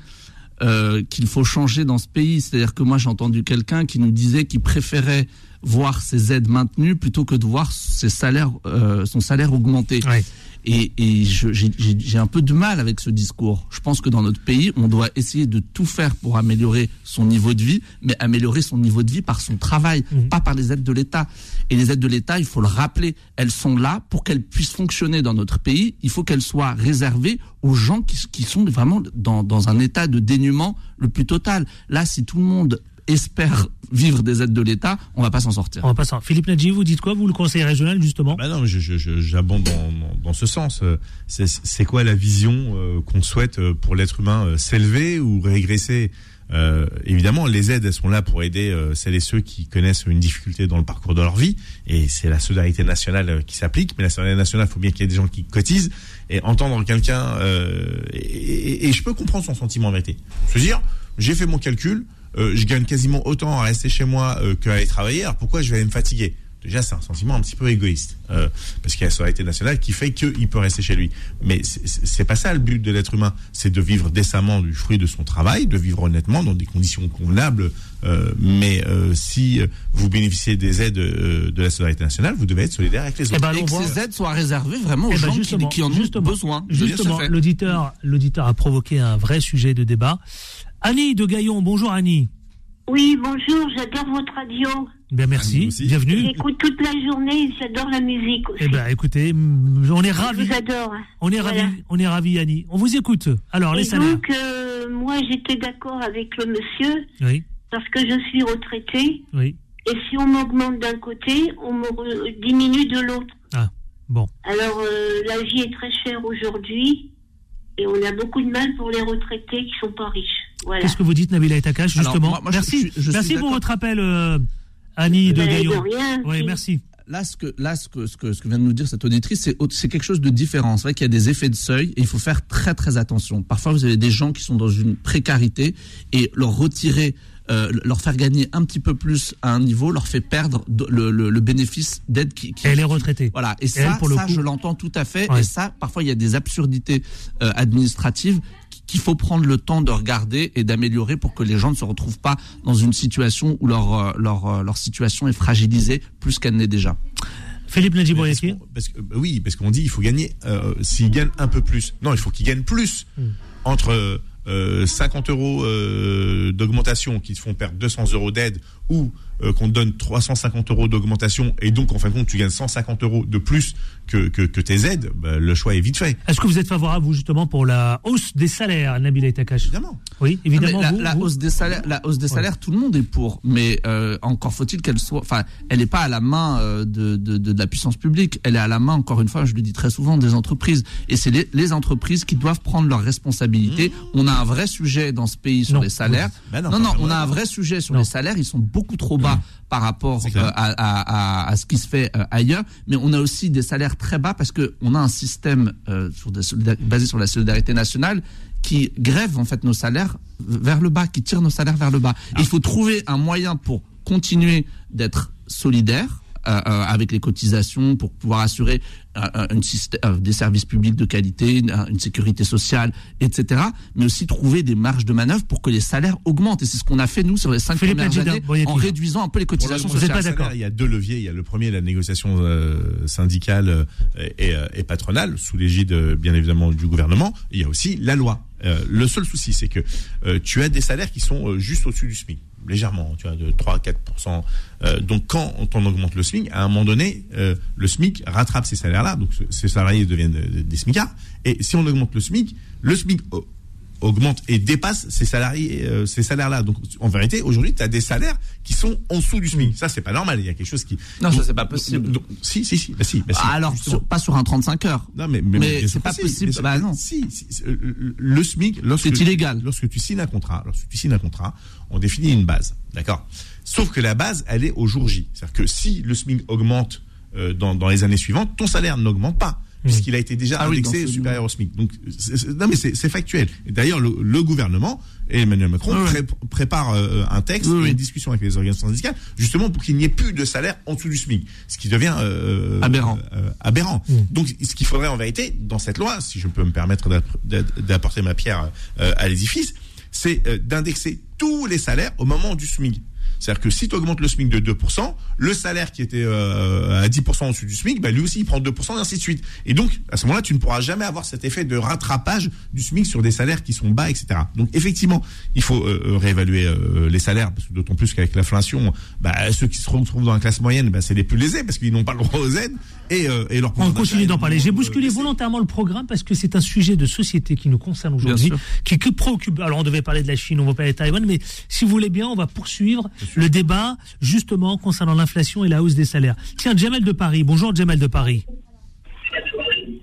euh, qu'il faut changer dans ce pays. C'est-à-dire que moi j'ai entendu quelqu'un qui nous disait qu'il préférait voir ses aides maintenues plutôt que de voir ses salaires, euh, son salaire augmenter. Ouais. Et, j'ai un peu de mal avec ce discours. Je pense que dans notre pays, on doit essayer de tout faire pour améliorer son niveau de vie, mais améliorer son niveau de vie par son travail, Mhm. pas par les aides de l'État. Et les aides de l'État, il faut le rappeler, elles sont là pour qu'elles puissent fonctionner dans notre pays. Il faut qu'elles soient réservées aux gens qui, qui sont vraiment dans, dans un état de dénuement le plus total. Là, si tout le monde espère vivre des aides de l'État, on va pas s'en sortir. On va. Philippe Nadji, vous dites quoi, vous, le conseiller régional, justement Bah non, j'abonde dans, dans- dans ce sens. Euh, C'est quoi la vision euh, qu'on souhaite euh, pour l'être humain euh, S'élever ou régresser Euh, Évidemment, les aides, elles sont là pour aider euh, celles et ceux qui connaissent une difficulté dans le parcours de leur vie. Et c'est la solidarité nationale euh, qui s'applique. Mais la solidarité nationale, il faut bien qu'il y ait des gens qui cotisent. Et entendre quelqu'un... euh, et, et- et je peux comprendre son sentiment en vérité. Se dire, j'ai fait mon calcul, euh, je gagne quasiment autant à rester chez moi euh, qu'à aller travailler. Alors pourquoi je vais aller me fatiguer? Déjà, c'est un sentiment un petit peu égoïste, euh, parce qu'il y a la solidarité nationale qui fait qu'il peut rester chez lui. Mais c'est- pas ça le but de l'être humain, c'est de vivre décemment du fruit de son travail, de vivre honnêtement dans des conditions convenables. euh, mais euh, si vous bénéficiez des aides euh, de la solidarité nationale, vous devez être solidaire avec les Eh autres. ben, et allons que voir. ces aides soient réservées vraiment aux Eh ben, gens qui, en ont justement, besoin. Justement, l'auditeur, l'auditeur a provoqué un vrai sujet de débat. Annie de Gaillon, bonjour Annie. Oui, bonjour, j'adore votre radio. Ben merci, bienvenue. J'écoute toute la journée, j'adore la musique aussi. Eh ben écoutez, mm, on est ravis. Je vous adore. On est Voilà. ravis, on est ravis Annie. On vous écoute. Alors les Et salaires. donc, euh, moi, j'étais d'accord avec le monsieur Oui, parce que je suis retraitée. oui. Et si on m'augmente d'un côté, on me diminue de l'autre. Ah, bon. Alors, euh, la vie est très chère aujourd'hui et on a beaucoup de mal pour les retraités qui sont pas riches. Voilà. Qu'est-ce que vous dites Nabila Etakash Alors, justement moi- moi, je- Merci, je- je suis merci pour votre appel euh, Annie de de Gaillon. rien, Oui, merci. Là, ce que, là, ce que, ce que, ce que vient de nous dire cette auditrice, c'est, quelque chose de différent. C'est vrai qu'il y a des effets de seuil et il faut faire très, très attention. Parfois, vous avez des gens qui sont dans une précarité et leur retirer, euh, leur faire gagner un petit peu plus à un niveau, leur fait perdre le, le, le bénéfice d'aide qui, qui- Elle est retraitée. Voilà. Et Et ça, elle, pour le ça coup- je l'entends tout à fait. Ouais. Et ça, parfois, il y a des absurdités euh, administratives qu'il faut prendre le temps de regarder et d'améliorer pour que les gens ne se retrouvent pas dans une situation où leur, euh, leur, euh, leur situation est fragilisée plus qu'elle n'est déjà. Philippe Nadjiboyaki. qu'on- parce que- bah oui, parce qu'on dit il faut gagner. euh, S'il gagne un peu plus, non, il faut qu'il gagne plus. Hmm. Entre euh, 50 euros euh, d'augmentation qui te font perdre 200 euros d'aide ou euh, qu'on te donne 350 euros d'augmentation et donc en fin de compte tu gagnes 150 euros de plus que, que, que tes aides, bah, le choix est vite fait. Est-ce que vous êtes favorable, vous, justement, pour la hausse des salaires, Nabila Etakash Évidemment. Oui, évidemment. Ah, vous- la, hausse des salaires, la hausse des salaires, tout le monde est pour, mais euh, encore faut-il qu'elle soit, enfin, elle n'est pas à la main euh, de, de, de, de la puissance publique, elle est à la main, encore une fois, je le dis très souvent, des entreprises, et c'est les, les entreprises qui doivent prendre leurs responsabilités. On a un vrai sujet dans ce pays sur Non. les salaires. Bah non, non, on a un vrai sujet sur Non. les salaires. Ils sont beaucoup trop bas par rapport euh, à, à, à, à ce qui se fait euh, ailleurs. Mais on a aussi des salaires très bas parce que on a un système euh, sur des solida- basé sur la solidarité nationale qui grève en fait nos salaires vers le bas, qui tire nos salaires vers le bas. Ah. Il faut trouver un moyen pour continuer d'être solidaire. Euh, euh, avec les cotisations pour pouvoir assurer euh, une des services publics de qualité, une, une sécurité sociale, etc. Mais aussi trouver des marges de manœuvre pour que les salaires augmentent. Et c'est ce qu'on a fait nous sur les cinq Philippe premières années en réduisant un peu les cotisations êtes pas sociales. d'accord salaire, Il y a deux leviers. Il y a le premier, la négociation euh, syndicale et, et patronale, sous l'égide bien évidemment du gouvernement. Il y a aussi la loi. Euh, le seul souci, c'est que euh, tu as des salaires qui sont euh, juste au-dessus du SMIC, légèrement, tu vois, de 3-4%. Euh, donc quand on augmente le SMIC, à un moment donné, euh, le SMIC rattrape ces salaires-là, donc ce- ces salariés deviennent euh, des SMICards. Et si on augmente le SMIC, le SMIC au- augmente et dépasse ces salariés, euh, ces salaires-là. Donc, en vérité, aujourd'hui, tu as des salaires qui sont en dessous du SMIC. Ça, c'est pas normal. Il y a quelque chose qui. Non, ça, c'est pas possible. donc- si, si, si. Bah, si, bah, si, Ah, alors, sur- pas sur un 35 heures. Non, mais, mais, c'est pas si, possible. sûr Bah, non. Si, si, si, le- le SMIC, lorsque C'est illégal. Lorsque tu signes un contrat, lorsque tu signes un contrat, on définit une base, d'accord? Sauf que la base, elle est au jour J. C'est-à-dire que si le SMIC augmente euh, dans, dans les années suivantes, ton salaire n'augmente pas. Puisqu'il a été déjà Ah indexé supérieur au SMIC. Donc, non mais c'est factuel. D'ailleurs, le, le gouvernement et Emmanuel Macron Ah ouais. pré- préparent euh, un texte Oui, et oui. une discussion avec les organisations syndicales, justement pour qu'il n'y ait plus de salaire en dessous du SMIC, ce qui devient euh, Aberrant. euh, aberrant. Donc, ce qu'il faudrait en vérité dans cette loi, si je peux me permettre d'app- d'app- d'apporter ma pierre à l'édifice, c'est d'indexer tous les salaires au moment du SMIC. C'est-à-dire que si tu augmentes le SMIC de 2%, le salaire qui était euh, à 10% au-dessus du SMIC, bah, lui aussi il prend 2% et ainsi de suite. Et donc, à ce moment-là, tu ne pourras jamais avoir cet effet de rattrapage du SMIC sur des salaires qui sont bas, etc. Donc, effectivement, il faut euh, euh, réévaluer euh, les salaires, parce que d'autant plus qu'avec l'inflation, bah, ceux qui se retrouvent dans la classe moyenne, bah, c'est les plus lésés, parce qu'ils n'ont pas le droit aux aides, et, euh, et leur On continue d'en parler. J'ai bousculé euh, volontairement le programme parce que c'est un sujet de société qui nous concerne aujourd'hui, qui que préoccupe. Alors on devait parler de la Chine, on va parler de Taïwan, mais si vous voulez bien, on va poursuivre le débat justement concernant l'inflation et la hausse des salaires. Tiens, Jamel de Paris. Bonjour Jamel de Paris.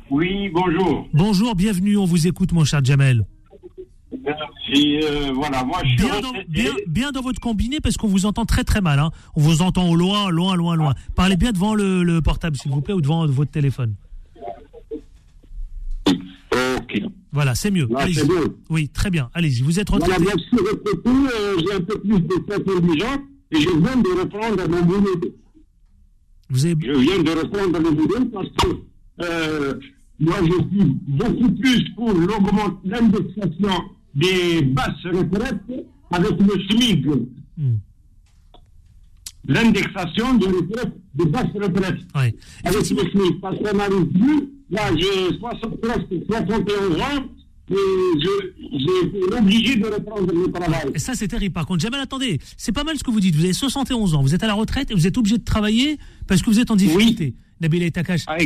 Oui, bonjour. Bonjour, bienvenue. On vous écoute, mon cher Jamel. Merci. euh, voilà, moi je suis Bien dans, retraité. bien, bien dans votre combiné parce qu'on vous entend très très mal. Hein. On vous entend au loin, loin, loin, loin. Parlez bien devant le, le portable, s'il vous plaît, ou devant votre téléphone. Ok. Voilà, c'est mieux. Là, Allez-y. Oui, très bien. Allez-y. Vous êtes Voilà, retraité. je suis retraité, euh, j'ai un peu plus de tête indigente et je viens de reprendre mon boulot. Vous avez... Je viens de reprendre le boulot parce que euh, moi je suis beaucoup plus pour l'indexation des basses retraites avec le SMIC. Hmm. L'indexation des retraites, des basses retraites. Ouais. avec le SMIC, parce qu'on n'arrive plus. Là, j'ai 60 presque 71 ans et j'ai obligé de reprendre le travail. Et ça, c'est terrible. Par contre, Jamal, attendez, c'est pas mal ce que vous dites. Vous avez 71 ans, vous êtes à la retraite et vous êtes obligé de travailler parce que vous êtes en difficulté. Nabila et Takash. Ah,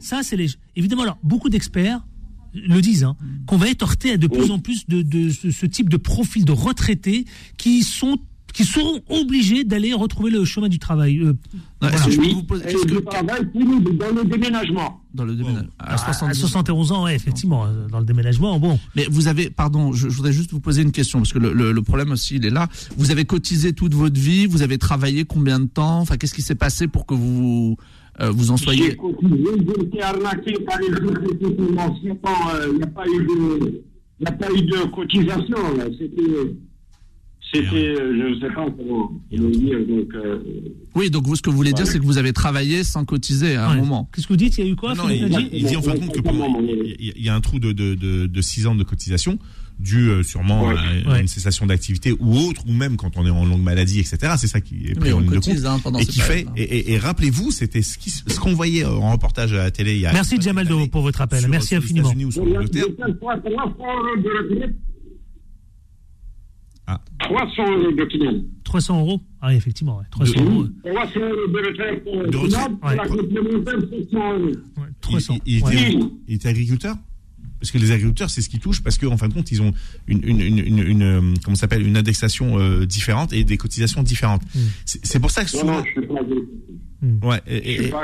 ça, c'est les. Évidemment, alors, beaucoup d'experts le disent, hein, qu'on va être heurté à de plus en plus de, de ce, ce type de profil de retraités qui sont qui seront obligés d'aller retrouver le chemin du travail. Euh, Non, voilà. Est-ce que je peux Oui, vous poser et est-ce que- dans le déménagement. dans le déménagement à à 70 ans. 71 ans, ouais, effectivement, euh, dans le déménagement, bon. Mais vous avez, pardon, je, je voudrais juste vous poser une question parce que le, le- le problème aussi il est là. Vous avez cotisé toute votre vie, vous avez travaillé combien de temps? Enfin, qu'est-ce qui s'est passé pour que vous euh, vous en J'ai soyez cotisé, j'ai été arnaqué par les financières. Bon, euh, Il n'y a pas eu de, il n'y a pas eu de cotisation. là. C'était, c'était, euh, je ne sais pas dire. Donc, euh, Oui, donc vous ce que vous voulez dire, c'est que vous avez travaillé sans cotiser à un Ouais. moment. Qu'est-ce que vous dites Il y a eu quoi Non, non, Philippe il, dit en fin de compte que pendant, il, y a un trou de, de, de, de 6 ans de cotisation dû euh, sûrement Ouais. à Ouais. une cessation d'activité ou autre, ou même quand on est en longue maladie, etc. C'est ça qui est pris en ligne de cotise compte. hein, pendant Et qui fait, et, et- et rappelez-vous, c'était ce qui- ce qu'on voyait en reportage à la télé il y a. Merci quelques Jamal années de- pour votre appel. sur- Merci sur les infiniment. États-Unis ou sur j'ai l'Angleterre. quelquefois 300 euros de retraite. Ah. 300 euros de client. 300 euros Ah oui, effectivement, ouais, 300 De- euros. 300 euros de retraite. euh, De retraite, pour ouais. la complémentaire, 700 euros. Ouais, Il, 300. il- il ouais. était, Oui. il était agriculteur parce que les agriculteurs, c'est ce qui touche, parce qu'en fin de compte, ils ont une, une, une, une, une, euh, comment ça s'appelle, une indexation euh, différente et des cotisations différentes. Mm. C'est pour ça que souvent, non, je ne suis pas agriculteur. ouais, et- Je et- suis pas.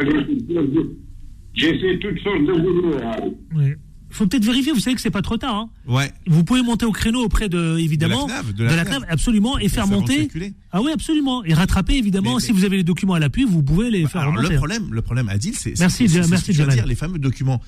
J'ai fait toutes sortes de boulot. hein. Ouais. faut peut-être vérifier, vous savez que c'est pas trop tard. Hein. Ouais. Vous pouvez monter au créneau auprès de, évidemment, De la CNAV, de la CNAV. absolument, et faire faire monter. Ah oui, absolument. Et rattraper, évidemment, Mais- si vous avez les documents à l'appui, vous pouvez les faire Alors, remonter. le problème, le problème, Adil, c'est Merci, c'est merci, ce de dire, les fameux documents.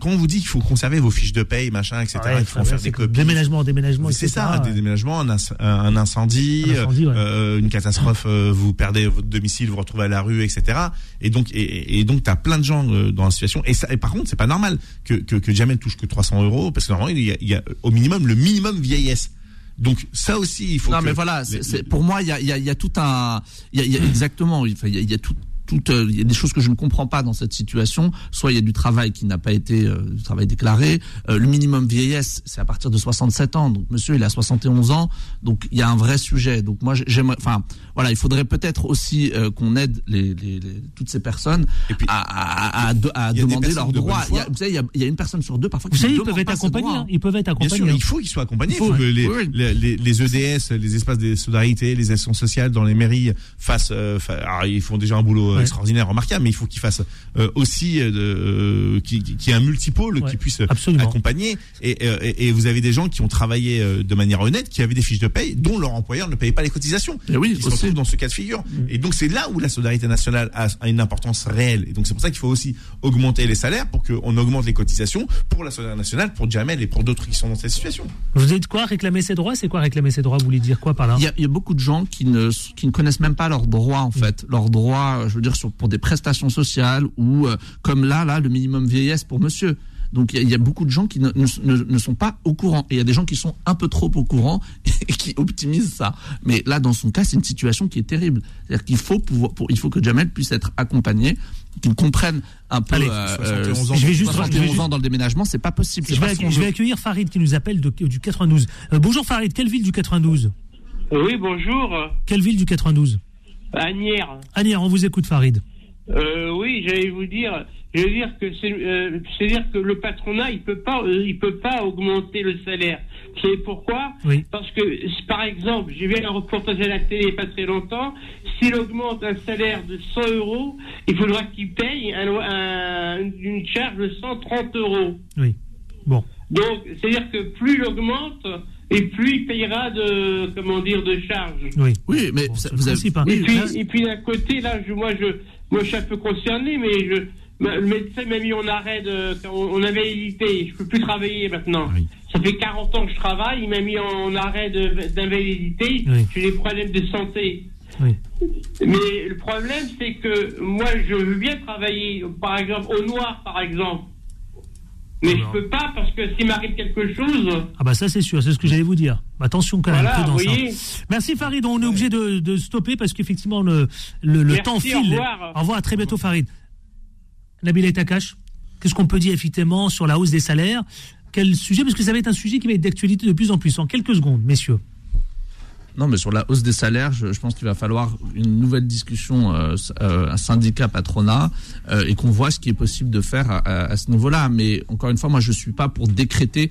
Quand on vous dit qu'il faut conserver vos fiches de paye, machin, etc., Ouais, il faut en faire des copies. Déménagement, déménagement, C'est ça, des déménagements, un, inc- un incendie, euh, une catastrophe, euh, vous perdez votre domicile, vous retrouvez à la rue, etc. Et donc, et, donc, t'as plein de gens euh, dans la situation. Et, par contre, c'est pas normal que que, que Jamel touche que 300 euros, parce que normalement, il y a, il y a au minimum le minimum vieillesse. Donc ça aussi, il faut. non, que mais voilà, c'est, c'est- pour moi, il y a, y, a, il y a tout un, il y a, exactement, il y a, il y a tout. Tout, euh, il y a des choses que je ne comprends pas dans cette situation. Soit il y a du travail qui n'a pas été euh, du travail déclaré. Euh, le minimum vieillesse, c'est à partir de 67 ans. Donc monsieur, il a 71 ans. Donc il y a un vrai sujet. Donc moi, j'aimerais, enfin voilà, il faudrait peut-être aussi euh, qu'on aide les, les, les- toutes ces personnes Et puis, à, à, à, de- à demander leurs droits. Il y a, vous savez, il y a, il y a une personne sur deux parfois Vous qui savez, ne ils peuvent être accompagnés. hein. Ils peuvent être Bien accompagnés. sûr, hein. il faut qu'ils soient accompagnés. Il Il faut, ouais. les, Oui, oui. les, les- les EDS, les espaces de solidarité, les actions sociales dans les mairies fassent. euh, fa- alors, ils font déjà un boulot. Extraordinaire, remarquable, mais il faut qu'ils fassent euh, aussi euh, euh, qui, qui, qui ait un multipôle Ouais, qui puisse absolument. accompagner. Et, euh, et, et vous avez des gens qui ont travaillé euh, de manière honnête, qui avaient des fiches de paye, dont leur employeur ne payait pas les cotisations. Et oui, qui se retrouvent dans ce cas de figure. Mm. Et donc c'est là où la solidarité nationale a, a une importance réelle. Et donc c'est pour ça qu'il faut aussi augmenter les salaires pour qu'on augmente les cotisations pour la solidarité nationale, pour Jamel et pour d'autres qui sont dans cette situation. Vous dites quoi Réclamer ses droits? C'est quoi réclamer ses droits? Vous voulez dire quoi par là? Il y, a, il y a beaucoup de gens qui ne, qui ne connaissent même pas leurs droits en fait, leurs droits, euh, je veux dire sur, pour des prestations sociales ou euh, comme là là le minimum vieillesse pour monsieur. Donc il y, a, il y a beaucoup de gens qui ne, ne, ne- ne sont pas au courant et il y a des gens qui sont un peu trop au courant et qui optimisent ça. Mais là dans son cas c'est une situation qui est terrible. C'est-à-dire qu'il faut pouvoir, pour, il faut que Jamel puisse être accompagné, qu'il comprenne un peu. Allez, 71 ans. Je vais juste- 71 je vais juste- ans dans le déménagement, c'est pas possible. je vais, pas je accueillir Farid qui nous appelle de- du 92. Euh, bonjour Farid, quelle ville du 92 Oui, bonjour. Quelle ville du 92 Agnières. Anière, on vous écoute Farid. Euh, oui, j'allais vous dire, je veux dire que c'est, euh, c'est-à-dire que le patronat, il peut pas, euh, il peut pas augmenter le salaire. Vous savez pourquoi? Oui. Parce que, par exemple, j'ai vu un reportage à la télé pas très longtemps. S'il augmente un salaire de 100 euros, il faudra qu'il paye un- une charge de 130 euros. Oui. Bon. Donc, c'est-à-dire que plus il augmente, et plus il payera de, comment dire, de charges. Oui. Oui, mais Bon, ça- vous avez. principe, hein. Et puis, et puis d'un côté, là, je, moi, je, moi, je suis un peu concerné, mais je, ma- le médecin m'a mis en arrêt de, en, en invalidité. Je peux plus travailler maintenant. Oui. Ça fait 40 ans que je travaille. Il m'a mis en arrêt de- d'invalidité. Oui. J'ai des problèmes de santé. Oui. Mais le problème, c'est que moi, je veux bien travailler, par exemple, au noir, par exemple. Mais Alors. je peux pas parce que s'il m'arrive quelque chose, Ah bah ça c'est sûr, c'est ce que j'allais vous dire. Attention quand même, voilà, hein. Merci Farid, on est obligé de, de stopper parce qu'effectivement le, le, le Merci, temps au file. revoir. Au revoir, à très bientôt Farid. Nabil Takash, qu'est-ce qu'on peut dire effectivement sur la hausse des salaires? Quel sujet? Parce que ça va être un sujet qui va être d'actualité de plus en plus. En quelques secondes, messieurs. Non, mais sur la hausse des salaires, je, je pense qu'il va falloir une nouvelle discussion, euh, euh, un syndicat patronat, euh, et qu'on voit ce qui est possible de faire à, à- à ce niveau-là. Mais encore une fois, moi, je suis pas pour décréter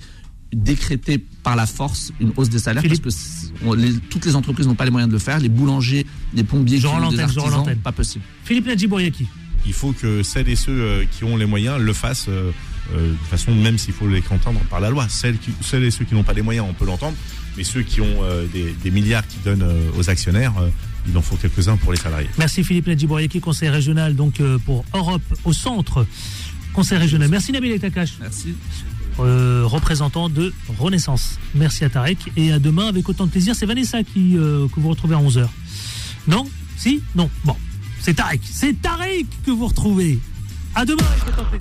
décréter par la force une hausse des salaires parce que c'est- on- les- toutes les entreprises n'ont pas les moyens de le faire. Les boulangers, les plombiers, Je rends qui ont des artisans, pas possible. Philippe Nadjibouriaki. Il faut que celles et ceux qui ont les moyens le fassent euh, de façon, même s'il faut les entendre par la loi. Celles, qui, celles et ceux qui n'ont pas les moyens, on peut l'entendre, mais ceux qui ont euh, des, des milliards qui donnent euh, aux actionnaires, euh, il en faut quelques-uns pour les salariés. Merci Philippe Nadjibouriaki, conseil régional donc euh, pour Europe au centre. Conseil régional. Merci Nabil Takash. Merci. représentant de Renaissance. Merci à Tarek et à demain avec autant de plaisir. C'est Vanessa qui, euh, que vous retrouvez à 11h. Non? Si? Non. Bon. C'est Tarek. C'est Tarek que vous retrouvez. À demain avec autant de plaisir.